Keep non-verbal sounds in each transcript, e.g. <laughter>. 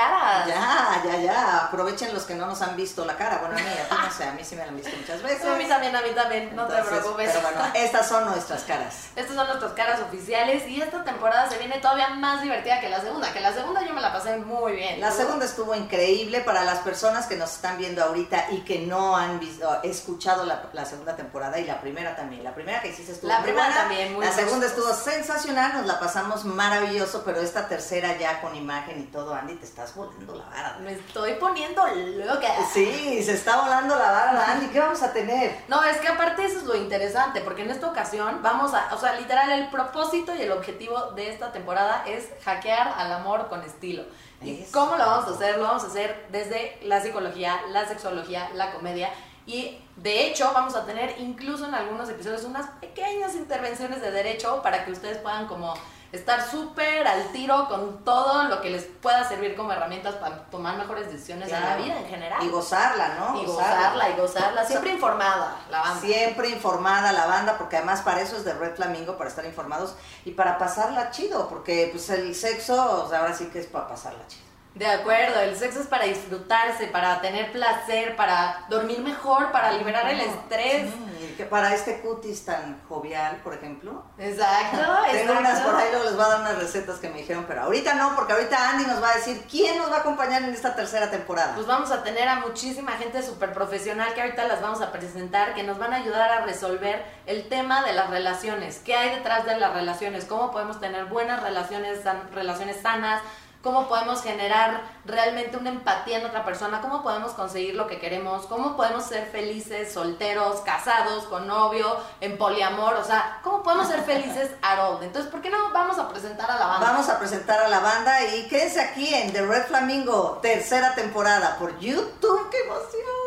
that caras. Ya, ya, ya. Aprovechen los que no nos han visto la cara. Bueno, a mí, a ti no sé, a mí sí me la han visto muchas veces. A mí también, a mí también, no te preocupes. Pero bueno, estas son nuestras caras. Estas son nuestras caras oficiales y esta temporada se viene todavía más divertida que la segunda, que la segunda yo me la pasé muy bien. La ¿Tú? segunda estuvo increíble para las personas que nos están viendo ahorita y que no han visto, escuchado la, la segunda temporada y la primera también. La primera que hiciste estuvo La muy primera buena. también, muy La segunda estuvo sensacional, nos la pasamos maravilloso, pero esta tercera ya con imagen y todo, Andy, te estás volando la vara. Me estoy poniendo loca. Sí, se está volando la vara, Andy. ¿Qué vamos a tener? No, es que aparte eso es lo interesante, porque en esta ocasión vamos a, o sea, literal, el propósito y el objetivo de esta temporada es hackear al amor con estilo. ¿Y Eso. cómo lo vamos a hacer? Lo vamos a hacer desde la psicología, la sexología, la comedia. Y de hecho vamos a tener incluso en algunos episodios unas pequeñas intervenciones de derecho para que ustedes puedan como estar súper al tiro con todo lo que les pueda servir como herramientas para tomar mejores decisiones en la vida en general. Y gozarla, ¿no? Y gozarla, y gozarla. Siempre informada, la banda. Siempre informada la banda, porque además para eso es de Red Flamingo, para estar informados y para pasarla chido, porque pues el sexo, o sea, ahora sí que es para pasarla chido. De acuerdo, el sexo es para disfrutarse, para tener placer, para dormir mejor, para liberar el estrés. Sí, que para este cutis tan jovial, por ejemplo. Exacto, Tengo unas por ahí, luego les voy a dar unas recetas que me dijeron, pero ahorita no, porque ahorita Andy nos va a decir quién nos va a acompañar en esta tercera temporada. Pues vamos a tener a muchísima gente súper profesional que ahorita las vamos a presentar, que nos van a ayudar a resolver el tema de las relaciones. ¿Qué hay detrás de las relaciones? ¿Cómo podemos tener buenas relaciones, san- relaciones sanas? ¿Cómo podemos generar realmente una empatía en otra persona? ¿Cómo podemos conseguir lo que queremos? ¿Cómo podemos ser felices, solteros, casados, con novio, en poliamor? O sea, ¿cómo podemos ser felices <laughs> all? Entonces, ¿por qué no vamos a presentar a la banda? Vamos a presentar a la banda y quédense aquí en The Red Flamingo, tercera temporada por YouTube. ¡Qué emoción!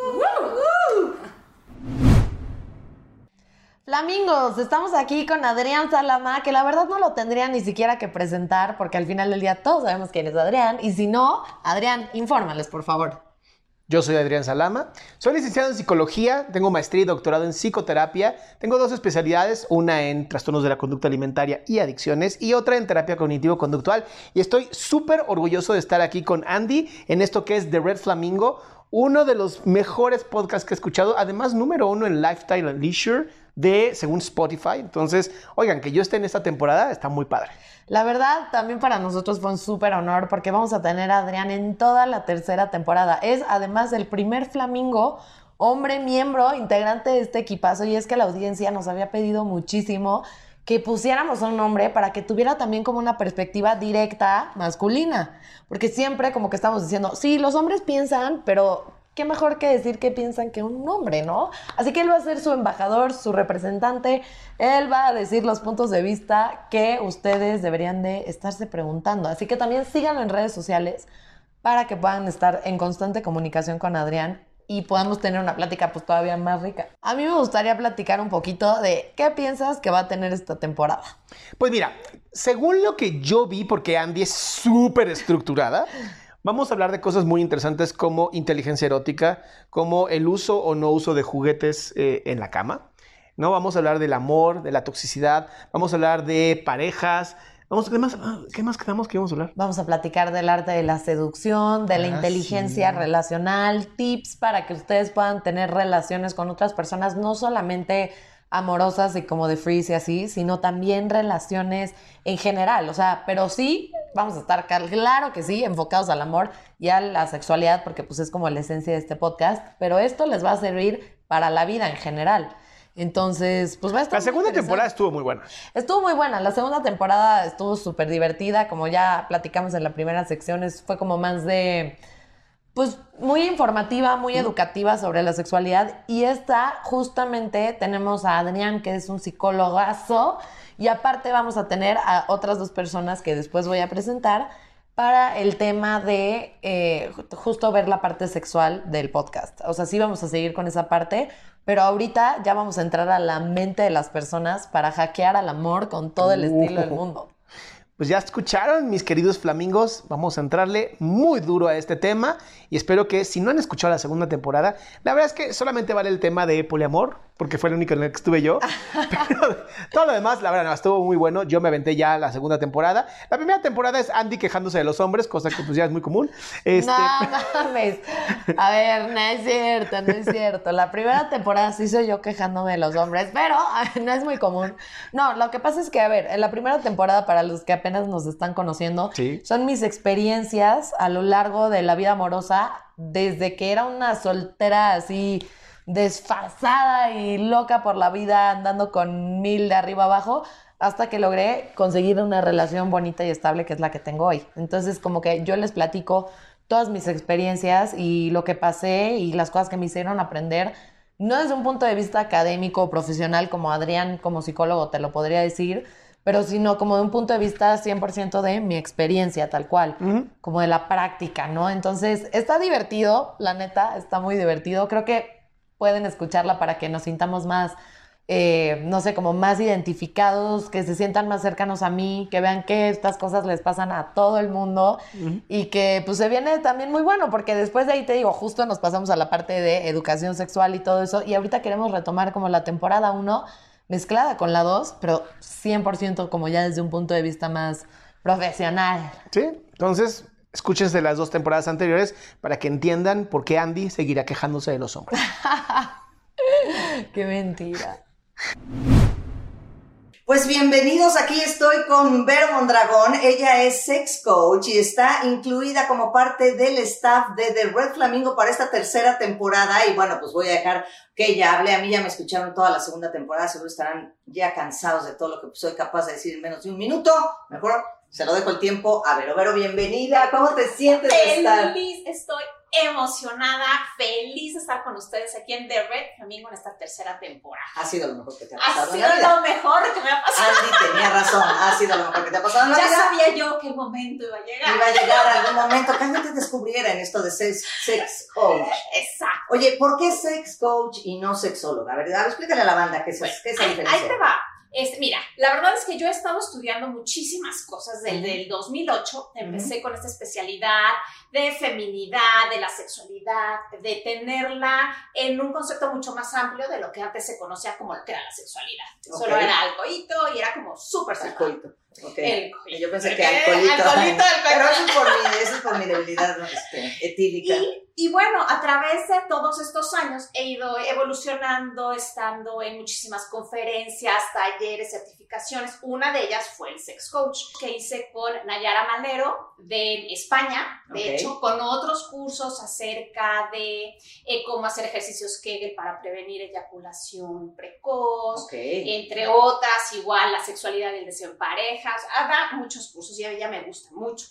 Flamingos, estamos aquí con Adrián Salama, que la verdad no lo tendría ni siquiera que presentar, porque al final del día todos sabemos quién es Adrián, y si no, Adrián, infórmales, por favor. Yo soy Adrián Salama, soy licenciado en psicología, tengo maestría y doctorado en psicoterapia, tengo dos especialidades, una en trastornos de la conducta alimentaria y adicciones y otra en terapia cognitivo-conductual y estoy súper orgulloso de estar aquí con Andy en esto que es The Red Flamingo, uno de los mejores podcasts que he escuchado, además número uno en Lifestyle and Leisure de según Spotify, entonces oigan que yo esté en esta temporada está muy padre. La verdad, también para nosotros fue un súper honor, porque vamos a tener a Adrián en toda la tercera temporada. Es además el primer Flamingo, hombre miembro, integrante de este equipazo, y es que la audiencia nos había pedido muchísimo que pusiéramos un nombre para que tuviera también como una perspectiva directa masculina, porque siempre como que estamos diciendo, sí, los hombres piensan, pero qué mejor que decir que piensan que un hombre, ¿no? Así que él va a ser su embajador, su representante, él va a decir los puntos de vista que ustedes deberían de estarse preguntando. Así que también síganlo en redes sociales para que puedan estar en constante comunicación con Adrián y podamos tener una plática pues todavía más rica. A mí me gustaría platicar un poquito de qué piensas que va a tener esta temporada. Pues mira, según lo que yo vi, porque Andy es súper estructurada, <laughs> vamos a hablar de cosas muy interesantes como inteligencia erótica, como el uso o no uso de juguetes eh, en la cama. ¿no? Vamos a hablar del amor, de la toxicidad, vamos a hablar de parejas. Vamos, ¿qué, más, ah, ¿Qué más quedamos que íbamos a hablar? Vamos a platicar del arte de la seducción, de la Ah, inteligencia sí. relacional, tips para que ustedes puedan tener relaciones con otras personas, no solamente amorosas y como de freeze y así, sino también relaciones en general. O sea, pero sí, vamos a estar, claro que sí, enfocados al amor y a la sexualidad, porque pues es como la esencia de este podcast, pero esto les va a servir para la vida en general. Entonces, pues va a estar La segunda temporada estuvo muy buena. Estuvo muy buena, la segunda temporada estuvo súper divertida, como ya platicamos en la primera sección, es- fue como más de, pues muy informativa, muy educativa sobre la sexualidad y esta justamente tenemos a Adrián, que es un psicólogazo, y aparte vamos a tener a otras dos personas que después voy a presentar para el tema de eh, ju- justo ver la parte sexual del podcast. O sea, sí vamos a seguir con esa parte, pero ahorita ya vamos a entrar a la mente de las personas para hackear al amor con todo el estilo del mundo. Pues ya escucharon, mis queridos flamingos, vamos a entrarle muy duro a este tema y espero que si no han escuchado la segunda temporada, la verdad es que solamente vale el tema de poliamor, porque fue la única en la que estuve yo. <laughs> Pero todo lo demás, la verdad, no, estuvo muy bueno. Yo me aventé ya la segunda temporada. La primera temporada es Andy quejándose de los hombres, cosa que pues ya es muy común. Este, No mames. A ver, no es cierto, no es cierto. La primera temporada sí soy yo quejándome de los hombres, pero <laughs> no es muy común. No, lo que pasa es que, a ver, en la primera temporada, para los que apenas nos están conociendo, Sí. son mis experiencias a lo largo de la vida amorosa, desde que era una soltera así desfasada y loca por la vida, andando con mil de arriba abajo, hasta que logré conseguir una relación bonita y estable que es la que tengo hoy. Entonces, como que yo les platico todas mis experiencias y lo que pasé y las cosas que me hicieron aprender, no desde un punto de vista académico o profesional como Adrián, como psicólogo, te lo podría decir, pero sino como de un punto de vista 100% de mi experiencia, tal cual, como de la práctica, ¿no? Entonces, está divertido, la neta, está muy divertido. Creo que pueden escucharla para que nos sintamos más, eh, no sé, como más identificados, que se sientan más cercanos a mí, que vean que estas cosas les pasan a todo el mundo y que pues se viene también muy bueno, porque después de ahí te digo, justo nos pasamos a la parte de educación sexual y todo eso, y ahorita queremos retomar como la temporada 1 mezclada con la 2, pero 100% como ya desde un punto de vista más profesional. Sí, entonces escúchense las dos temporadas anteriores para que entiendan por qué Andy seguirá quejándose de los hombres. <laughs> Qué mentira. Pues bienvenidos, aquí estoy con Vero Mondragón, ella es sex coach y está incluida como parte del staff de The Red Flamingo para esta tercera temporada y bueno, pues voy a dejar que ella hable, a mí ya me escucharon toda la segunda temporada, seguro estarán ya cansados de todo lo que soy capaz de decir en menos de un minuto, mejor se lo dejo el tiempo a Vero. Vero, bienvenida, ¿cómo te sientes de estar? Feliz, estoy emocionada, feliz de estar con ustedes aquí en The Red Flamingo en esta tercera temporada. Ha sido lo mejor que te ha Ha pasado en sido la vida. lo mejor que me ha pasado. Andy tenía razón, ha sido lo mejor que te ha pasado en la Ya vida. sabía yo que el momento iba a llegar. Iba a llegar algún momento que alguien te descubriera en esto de sex, sex coach. Exacto. Oye, ¿por qué sex coach y no sexóloga? A ver, ver, explícale a la banda qué es, qué es la Ahí, ahí diferencia. te va. Este, mira, la verdad es que yo he estado estudiando muchísimas cosas desde el 2008. Empecé con esta especialidad de feminidad, de la sexualidad, de tenerla en un concepto mucho más amplio de lo que antes se conocía como lo que era la sexualidad. Solo era alcohito y era como súper cerrado. Alcoholito. Ok. El. Yo pensé ¿Por que qué? alcoholito. Alcoholito, <laughs> alcoholito. Pero eso es por mi, eso es por mi debilidad este, etílica. Y, y bueno, a través de todos estos años he ido evolucionando, estando en muchísimas conferencias, talleres, certificaciones. Una de ellas fue el Sex Coach, que hice con Nayara Malero de España, de Ok. hecho, con otros cursos acerca de eh, cómo hacer ejercicios Kegel para prevenir eyaculación precoz, Ok. entre otras, igual la sexualidad y el deseo en parejas. Ah, da muchos cursos y a ella me gusta mucho.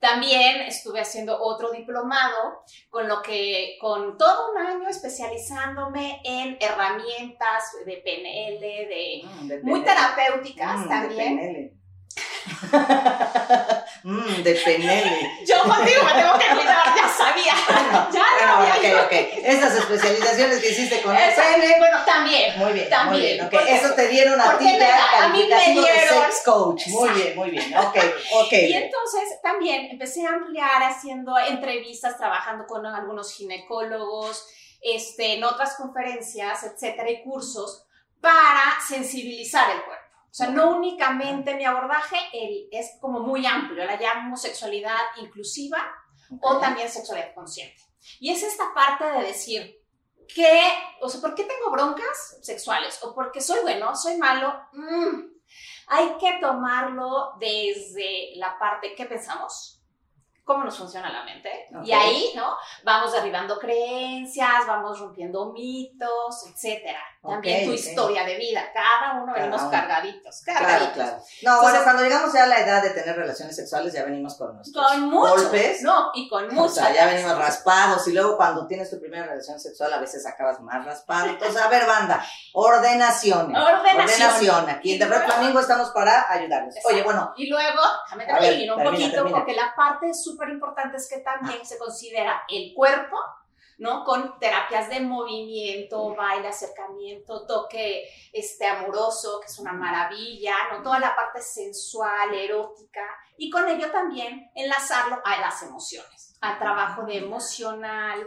También estuve haciendo otro diplomado, con lo que, con todo un año especializándome en herramientas de PNL, de Mm, de muy terapéuticas Mm, también. De PNL. <laughs> Mm, de PNL. Yo contigo me tengo que cuidar, ya sabía. <laughs> ya Bueno, lo había ok, ok. Esas especializaciones que hiciste con el Esa- PNL. bueno, también. Muy bien, muy También, bien. ok. porque- Eso te dieron a ti ya a mí me de dieron- sex coach. Muy Exacto. bien, muy bien. Ok, ok. Y entonces también empecé a ampliar haciendo entrevistas, trabajando con algunos ginecólogos, este, en otras conferencias, etcétera, y cursos para sensibilizar el cuerpo. O sea, no únicamente mi abordaje el- es como muy amplio, la llamo sexualidad inclusiva o también sexualidad consciente. Y es esta parte de decir, que, o sea, ¿por qué tengo broncas sexuales? ¿O porque soy bueno, soy malo? Mm, hay que tomarlo desde la parte que pensamos, cómo nos funciona la mente. Ok. Y ahí, ¿no? Vamos derribando creencias, vamos rompiendo mitos, etcétera. También Ok, tu ok. historia de vida. Cada uno Cada venimos uno. cargaditos, Claro, cargaditos. claro. No, Entonces- bueno, cuando llegamos ya a la edad de tener relaciones sexuales, ya venimos con nuestros Con muchos, golpes. no, y con O muchos. sea, ya venimos raspados y luego cuando tienes tu primera relación sexual a veces acabas más raspado. <laughs> Entonces, a ver, banda, ordenaciones. Ordenación. Ordenación. Aquí en The Red Flamingo estamos para ayudarles. Oye, Exacto. bueno, Y luego, déjame terminar un termina, poquito, termina. porque la parte súper importante es que también se considera el cuerpo, ¿no? Con terapias de movimiento, baile, acercamiento, toque este, amoroso, que es una maravilla, ¿no? Toda la parte sensual, erótica, y con ello también enlazarlo a las emociones al trabajo de emocional.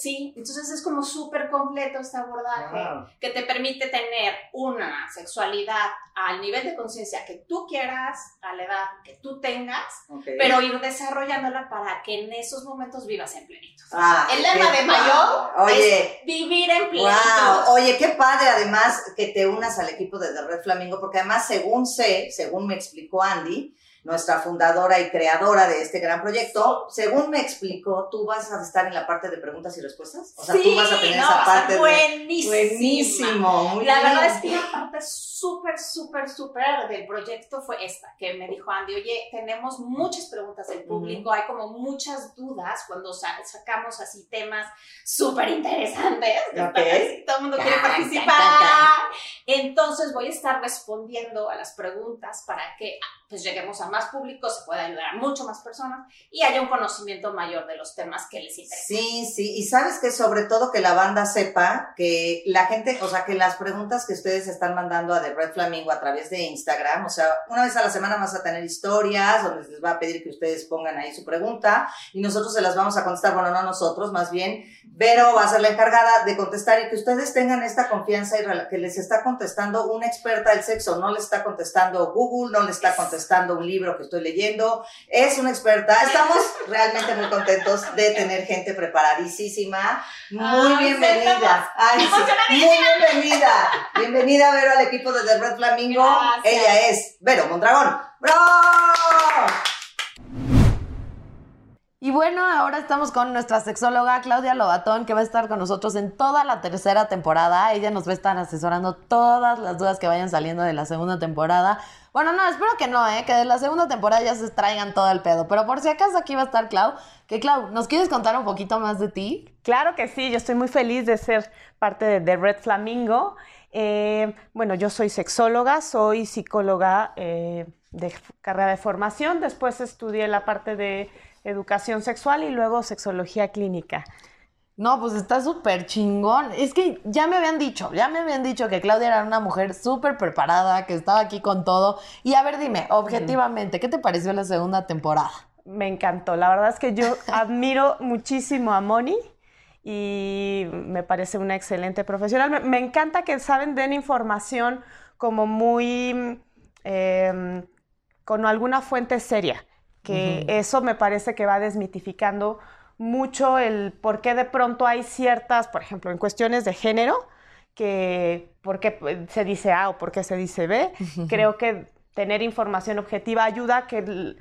sí, entonces es como súper completo este abordaje que te permite tener una sexualidad al nivel de conciencia que tú quieras, a la edad que tú tengas, pero ir desarrollándola para que en esos momentos vivas en plenitud. Ah, el lema de Mayo es vivir en plenitud. Oye, qué padre además que te unas al equipo de The Red Flamingo, porque además según sé, según me explicó Andy, nuestra fundadora y creadora de este gran proyecto, según me explicó, tú vas a estar en la parte de preguntas y respuestas. O sea, tú vas a tener esa parte buenísimo. Buenísimo. Muy la verdad es que la parte súper, súper, súper del proyecto fue esta, que me dijo Andy, oye, tenemos muchas preguntas del público, hay como muchas dudas cuando sacamos así temas súper interesantes, okay. todo el mundo quiere participar. Entonces voy a estar respondiendo a las preguntas para que pues lleguemos a más público, se pueda ayudar a mucho más personas y haya un conocimiento mayor de los temas que les interesan. Sí, sí, y sabes que sobre todo que la banda sepa que la gente, o sea, que las preguntas que ustedes están mandando a The Red Flamingo a través de Instagram, o sea, una vez a la semana vas a tener historias donde les va a pedir que ustedes pongan ahí su pregunta y nosotros se las vamos a contestar, bueno, no nosotros, más bien, Vero va a ser la encargada de contestar y que ustedes tengan esta confianza y que les está contestando una experta del sexo, no le está contestando Google, no le está contestando estando un libro que estoy leyendo. Es una experta. Estamos realmente muy contentos de tener gente preparadísima. Muy bienvenida. muy bienvenida. Bienvenida, Vero, al equipo de The Red Flamingo. Ella es Vero Mondragón. ¡Bravo! Y bueno, ahora estamos con nuestra sexóloga Claudia Lobatón, que va a estar con nosotros en toda la tercera temporada. Ella nos va a estar asesorando todas las dudas que vayan saliendo de la segunda temporada. Bueno, no, espero que no, ¿eh? que de la segunda temporada ya se traigan todo el pedo. Pero por si acaso aquí va a estar Clau. Que Clau, ¿nos quieres contar un poquito más de ti? Claro que sí, yo estoy muy feliz de ser parte de, The Red Flamingo. Eh, bueno, yo soy sexóloga, soy psicóloga eh, de carrera de formación. Después estudié la parte de educación sexual y luego sexología clínica. No, pues está súper chingón. Es que ya me habían dicho, ya me habían dicho que Claudia era una mujer súper preparada, que estaba aquí con todo. Y a ver, dime, objetivamente, ¿qué te pareció la segunda temporada? Me encantó. La verdad es que yo <laughs> admiro muchísimo a Moni y me parece una excelente profesional. Me, encanta que saben, den información como muy... Em, con alguna fuente seria que eso me parece que va desmitificando mucho el por qué de pronto hay ciertas, por ejemplo, en cuestiones de género, que por qué se dice A o por qué se dice B. Creo que tener información objetiva ayuda a que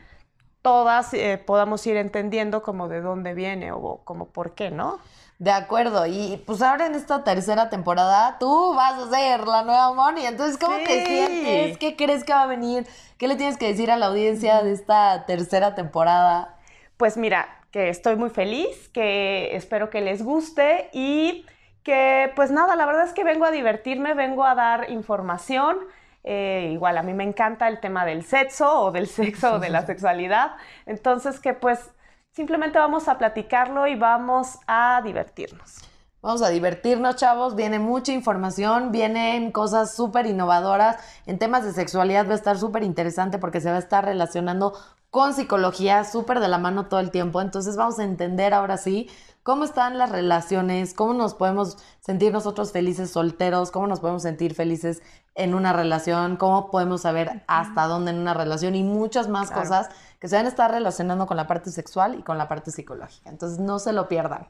todas eh, podamos ir entendiendo como de dónde viene o como por qué, ¿no? De acuerdo, y pues ahora en esta tercera temporada tú vas a ser la nueva Moni, entonces ¿cómo te sientes? ¿Qué crees que va a venir? ¿Qué le tienes que decir a la audiencia de esta tercera temporada? Pues mira, que estoy muy feliz, que espero que les guste y que pues nada, la verdad es que vengo a divertirme, vengo a dar información. Eh, igual a mí me encanta el tema del sexo o del sexo o de la <laughs> sexualidad. Entonces que pues Simplemente vamos a platicarlo y vamos a divertirnos. Vamos a divertirnos, chavos. Viene mucha información, vienen cosas súper innovadoras. En temas de sexualidad va a estar súper interesante porque se va a estar relacionando con psicología súper de la mano todo el tiempo. Entonces vamos a entender ahora sí cómo están las relaciones, cómo nos podemos sentir nosotros felices solteros, cómo nos podemos sentir felices en una relación, cómo podemos saber hasta dónde en una relación y muchas más cosas que se van a estar relacionando con la parte sexual y con la parte psicológica. Entonces no se lo pierdan.